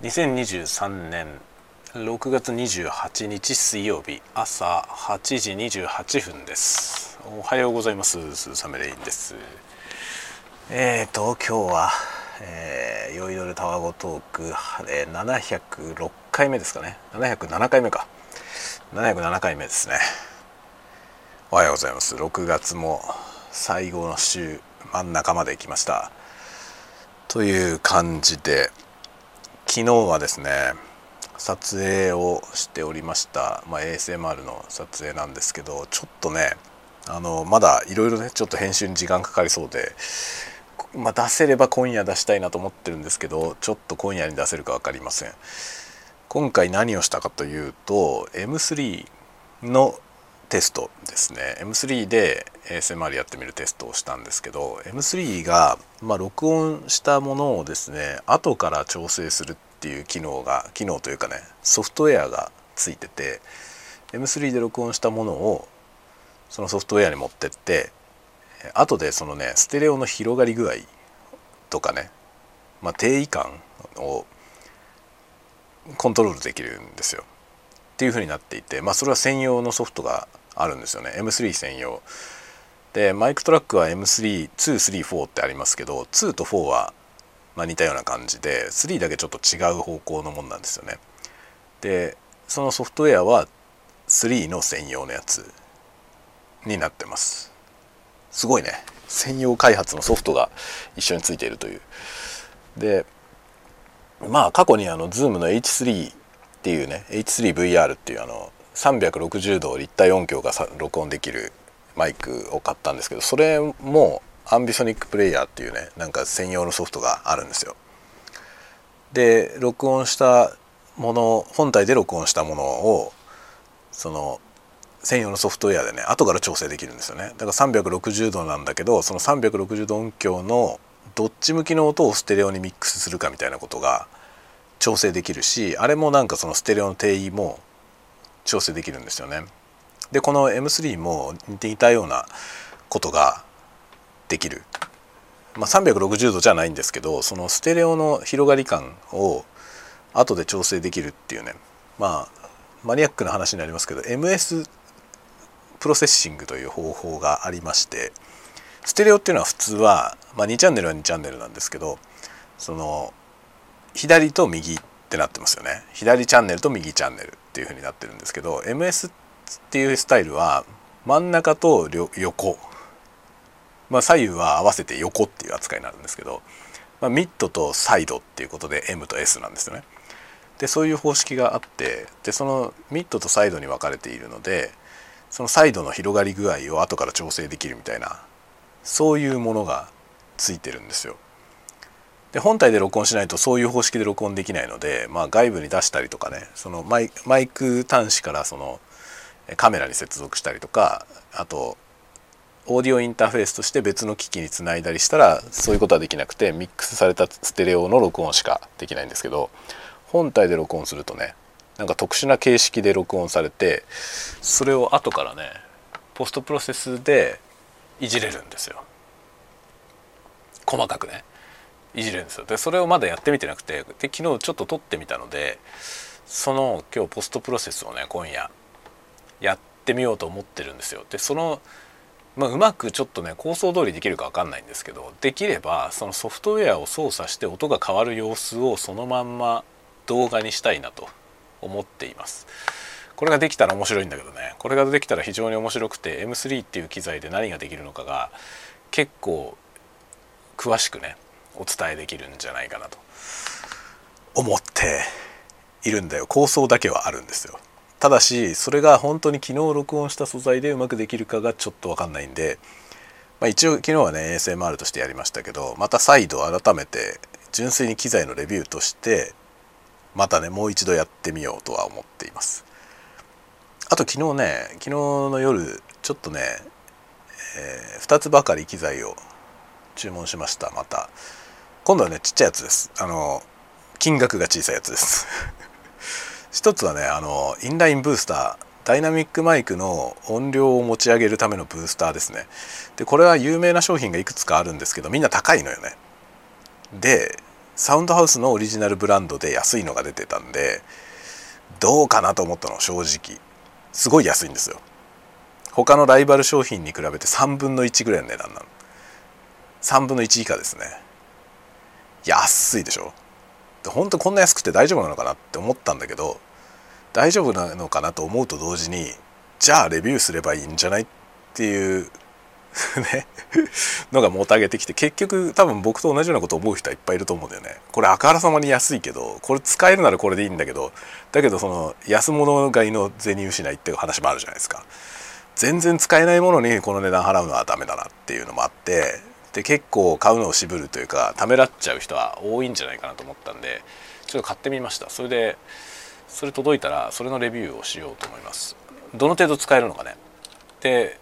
2023年6月28日水曜日朝8時28分です。おはようございますスーサメレインです。えーと今日は、えー、酔いどれタワゴトーク、えー、706回目ですかね。707回目か707回目ですね。おはようございます。6月も最後の週真ん中まで来ました。という感じで昨日はですね撮影をしておりました、まあ、ASMR の撮影なんですけどちょっとねあのまだいろいろねちょっと編集に時間かかりそうで、まあ、出せれば今夜出したいなと思ってるんですけどちょっと今夜に出せるか分かりません。今回何をしたかというと M3 のテストですね。M3 で ASMR やってみるテストをしたんですけど M3 が、まあ、録音したものをですね後から調整するっていう機能が機能というかねソフトウェアがついてて M3 で録音したものをそのソフトウェアに持ってって後でそのねステレオの広がり具合とかね、まあ、定位感をコントロールできるんですよ。っていう風になっていて、まあ、それは専用のソフトがあるんですよね M3 専用でマイクトラックは M3234 ってありますけど2と4はま似たような感じで3だけちょっと違う方向のもんなんですよね。でそのソフトウェアは3の専用のやつになってます。すごいね。専用開発のソフトが一緒についているという。でまあ過去にあの Zoom の H3 っていうね H3VR っていうあの360度立体音響が録音できるマイクを買ったんですけどそれもアンビソニックプレイヤーっていうねなんか専用のソフトがあるんですよ。で録音したもの本体で録音したものをその専用のソフトウェアでね後から調整できるんですよねだから360度なんだけどその360度音響のどっち向きの音をステレオにミックスするかみたいなことが調整できるしあれもなんかそのステレオの定位も調整できるんですよね。でこの M3 も似ていたようなことができる。まあ、360度じゃないんですけどそのステレオの広がり感を後で調整できるっていうね。まあマニアックな話になりますけど MS プロセッシングという方法がありましてステレオっていうのは普通は、まあ、2チャンネルは2チャンネルなんですけどその左と右ってなってますよね。左チャンネルと右チャンネルっていう風になってるんですけど MS っていうスタイルは真ん中と横。まあ左右は合わせて横っていう扱いになるんですけど、まあ、ミッドとサイドっていうことで M と S なんですよね。でそういう方式があってでそのミッドとサイドに分かれているのでそのサイドの広がり具合を後から調整できるみたいなそういうものがついてるんですよ。で本体で録音しないとそういう方式で録音できないので、まあ、外部に出したりとかねそのマイク端子からそのカメラに接続したりとかあとオーディオインターフェースとして別の機器につないだりしたらそういうことはできなくてミックスされたステレオの録音しかできないんですけど本体で録音するとねなんか特殊な形式で録音されてそれを後からねポストプロセスでいじれるんですよ。細かくね。いじれるんですよ。でそれをまだやってみてなくてで昨日ちょっと撮ってみたのでその今日ポストプロセスをね今夜やってみようと思ってるんですよ。でそのまあ、うまくちょっとね構想通りできるか分かんないんですけどできればそのソフトウェアを操作して音が変わる様子をそのまんま動画にしたいなと思っています。これができたら面白いんだけどね。これができたら非常に面白くて M3 っていう機材で何ができるのかが結構詳しくねお伝えできるんじゃないかなと思っているんだよ。構想だけはあるんですよ。ただしそれが本当に昨日録音した素材でうまくできるかがちょっと分かんないんで、まあ、一応昨日はね ASMR としてやりましたけどまた再度改めて純粋に機材のレビューとしてまたねもう一度やってみようとは思っています。あと昨日ね昨日の夜ちょっとね、えー、2つばかり機材を注文しましたまた。今度はねちっちゃいやつです。あの金額が小さいやつです。一つはねあのインラインブースターダイナミックマイクの音量を持ち上げるためのブースターですね。でこれは有名な商品がいくつかあるんですけどみんな高いのよね。でサウンドハウスのオリジナルブランドで安いのが出てたんでどうかなと思ったの正直。すごい安いんですよ。他のライバル商品に比べて3分の1ぐらいの値段なの。3分の1以下ですね。安いでしょ。本当こんな安くて大丈夫なのかなって思ったんだけど大丈夫なのかなと思うと同時にじゃあレビューすればいいんじゃないっていうね のがもたげてきて結局多分僕と同じようなこと思う人はいっぱいいると思うんだよね。これあからさまに安いけどこれ使えるならこれでいいんだけどだけどその安物買いの銭失いっていう話もあるじゃないですか。全然使えないものにこの値段払うのはダメだなっていうのもあってで結構買うのを渋るというかためらっちゃう人は多いんじゃないかなと思ったんでちょっと買ってみました。それでそれ届いたらそれのレビューをしようと思います。どの程度使えるのかね。で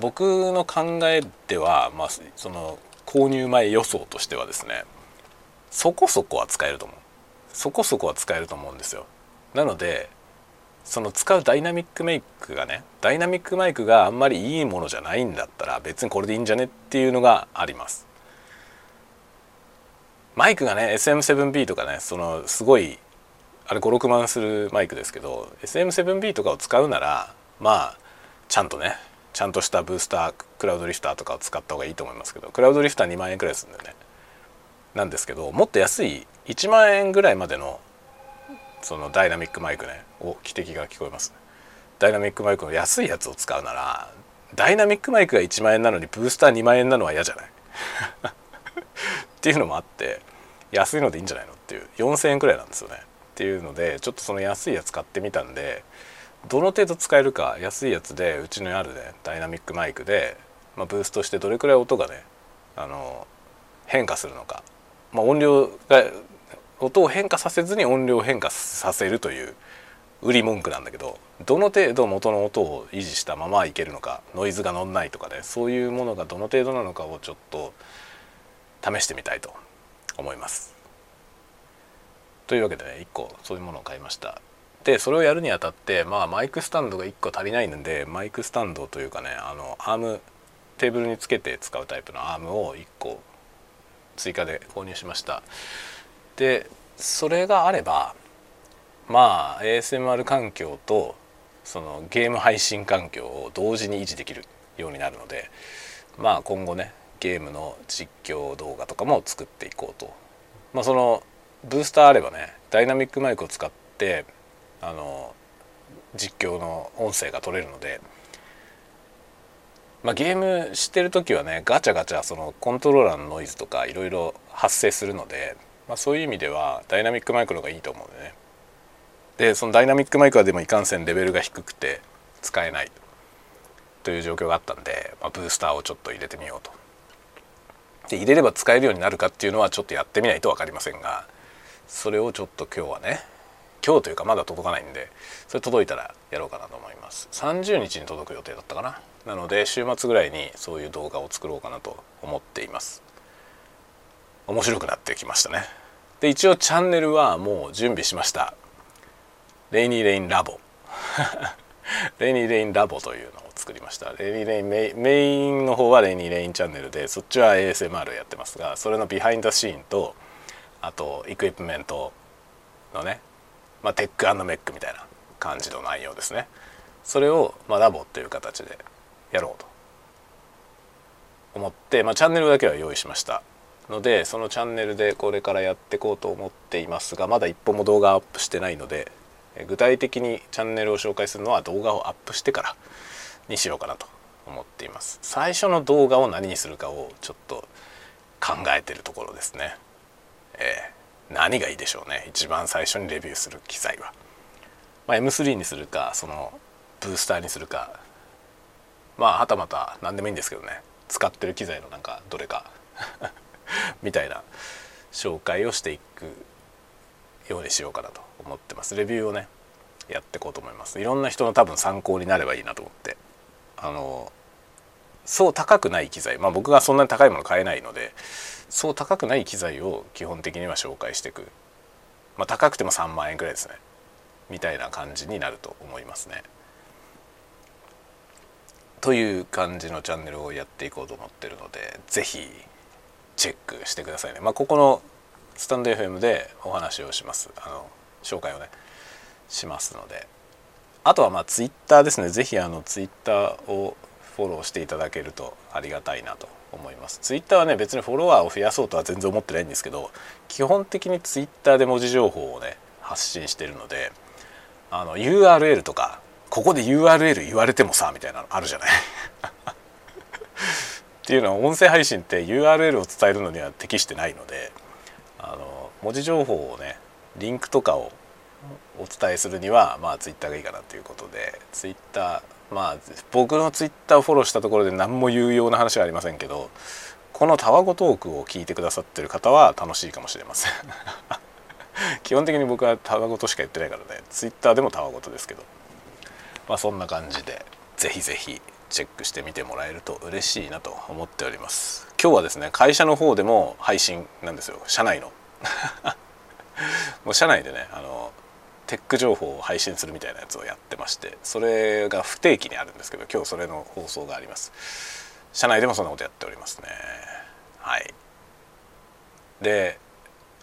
僕の考えでは、まあ、その購入前予想としてはですねそこそこは使えると思う。そこそこは使えると思うんですよ。なのでその使うダイナミックメイクがねダイナミックマイクがあんまりいいものじゃないんだったら別にこれでいいんじゃねっていうのがあります。マイクがね SM7B とかねそのすごいあれ56万するマイクですけど SM7B とかを使うならまあちゃんとねちゃんとしたブースタークラウドリフターとかを使った方がいいと思いますけどクラウドリフター2万円くらいするんだよね。なんですけどもっと安い1万円ぐらいまでのそのダイナミックマイクねお汽笛が聞こえますね。ダイナミックマイクの安いやつを使うならダイナミックマイクが1万円なのにブースター2万円なのは嫌じゃない？っていうのもあって安いのでいいんじゃないの？っていう4,000円くらいなんですよね。っていうのでちょっとその安いやつ買ってみたんでどの程度使えるか安いやつでうちにあるねダイナミックマイクで、まあ、ブーストしてどれくらい音がねあの変化するのか、まあ、音量が音を変化させずに音量を変化させるという売り文句なんだけどどの程度元の音を維持したままいけるのかノイズが乗んないとかねそういうものがどの程度なのかをちょっと試してみたいと思います。というわけでね1個そういうものを買いました。でそれをやるにあたってまあマイクスタンドが1個足りないのでマイクスタンドというかねあのアームテーブルにつけて使うタイプのアームを1個追加で購入しましたでそれがあればまあ ASMR 環境とそのゲーム配信環境を同時に維持できるようになるのでまあ今後ねゲームの実況動画とかも作っていこうとまあそのブースターあればねダイナミックマイクを使ってあの実況の音声が取れるので、まあ、ゲームしてる時はねガチャガチャそのコントローラーのノイズとかいろいろ発生するので、まあ、そういう意味ではダイナミックマイクの方がいいと思うんでねでそのダイナミックマイクはでもいかんせんレベルが低くて使えないという状況があったんで、まあ、ブースターをちょっと入れてみようと。で入れれば使えるようになるかっていうのはちょっとやってみないと分かりませんがそれをちょっと今日はね今日というかまだ届かないんでそれ届いたらやろうかなと思います。30日に届く予定だったかな。なので週末ぐらいにそういう動画を作ろうかなと思っています。面白くなってきましたね。で一応チャンネルはもう準備しました。レイニーレインラボレイニーレインラボというのを作りました。レイニーレインメイメインの方はレイニーレインチャンネルでそっちは ASMR やってますがそれの behind scene とあとエクイプメントのねまあ、テックメックみたいな感じの内容ですね。それを、まあ、ラボという形でやろうと思って、まあ、チャンネルだけは用意しましたのでそのチャンネルでこれからやっていこうと思っていますがまだ一本も動画アップしてないので具体的にチャンネルを紹介するのは動画をアップしてからにしようかなと思っています。最初の動画を何にするかをちょっと考えてるところですね。えー何がいいでしょうね。一番最初にレビューする機材は、まあ、M3 にするかそのブースターにするか。まあはたまた何でもいいんですけどね。使ってる機材のなんかどれか。みたいな紹介をしていくようにしようかなと思ってます。レビューをねやっていこうと思います。いろんな人の多分参考になればいいなと思って。あのそう高くない機材。まあ僕がそんなに高いもの買えないのでそう高くない機材を基本的には紹介していく、まあ、高くても3万円くらいですね。みたいな感じになると思いますね。という感じのチャンネルをやっていこうと思ってるので是非チェックしてくださいね。まあ、ここのスタンド FM でお話をします。あの紹介をねしますので。あとはまあツイッターですね。是非あのツイッターをフォローしていただけるとありがたいなと思います。ツイッターはね別にフォロワーを増やそうとは全然思ってないんですけど基本的にツイッターで文字情報をね発信してるのであの URL とかここで URL 言われてもさみたいなのあるじゃない。っていうのは音声配信って URL を伝えるのには適してないのであの文字情報をねリンクとかをお伝えするにはまあツイッターがいいかなということでツイッターまあ僕のツイッターをフォローしたところで何も有用な話はありませんけどこのタワゴトークを聞いてくださってる方は楽しいかもしれません。基本的に僕はタワゴトしか言ってないからね。ツイッターでもタワゴトですけど。まあそんな感じでぜひぜひチェックしてみてもらえると嬉しいなと思っております。今日はですね会社の方でも配信なんですよ。社内の。もう社内でねあのテック情報を配信するみたいなやつをやってましてそれが不定期にあるんですけど今日それの放送があります。社内でもそんなことやっておりますね。はい。で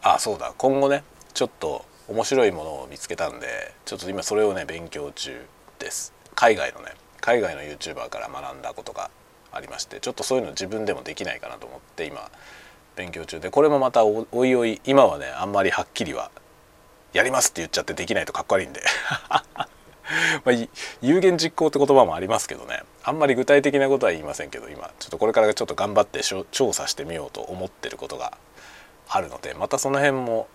あそうだ。今後ねちょっと面白いものを見つけたんでちょっと今それをね勉強中です。海外のね海外の YouTuber から学んだことがありましてちょっとそういうの自分でもできないかなと思って今勉強中でこれもまたおいおい今はねあんまりはっきりはやりますって言っちゃってできないとかっこ悪いんで。まあ、有言実行って言葉もありますけどね。あんまり具体的なことは言いませんけど今ちょっとこれからちょっと頑張って調査してみようと思ってることがあるのでまたその辺も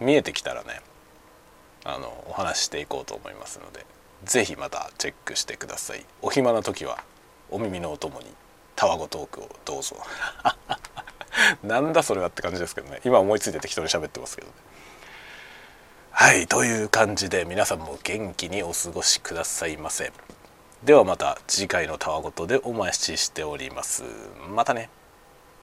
見えてきたらねあのお話ししていこうと思いますので是非またチェックしてください。お暇な時はお耳のお供にタワゴトークをどうぞ。なんだそれはって感じですけどね。今思いついて適当に喋ってますけどね。はいという感じで皆さんも元気にお過ごしくださいませ。ではまた次回のたわごとでお待ちしております。またね。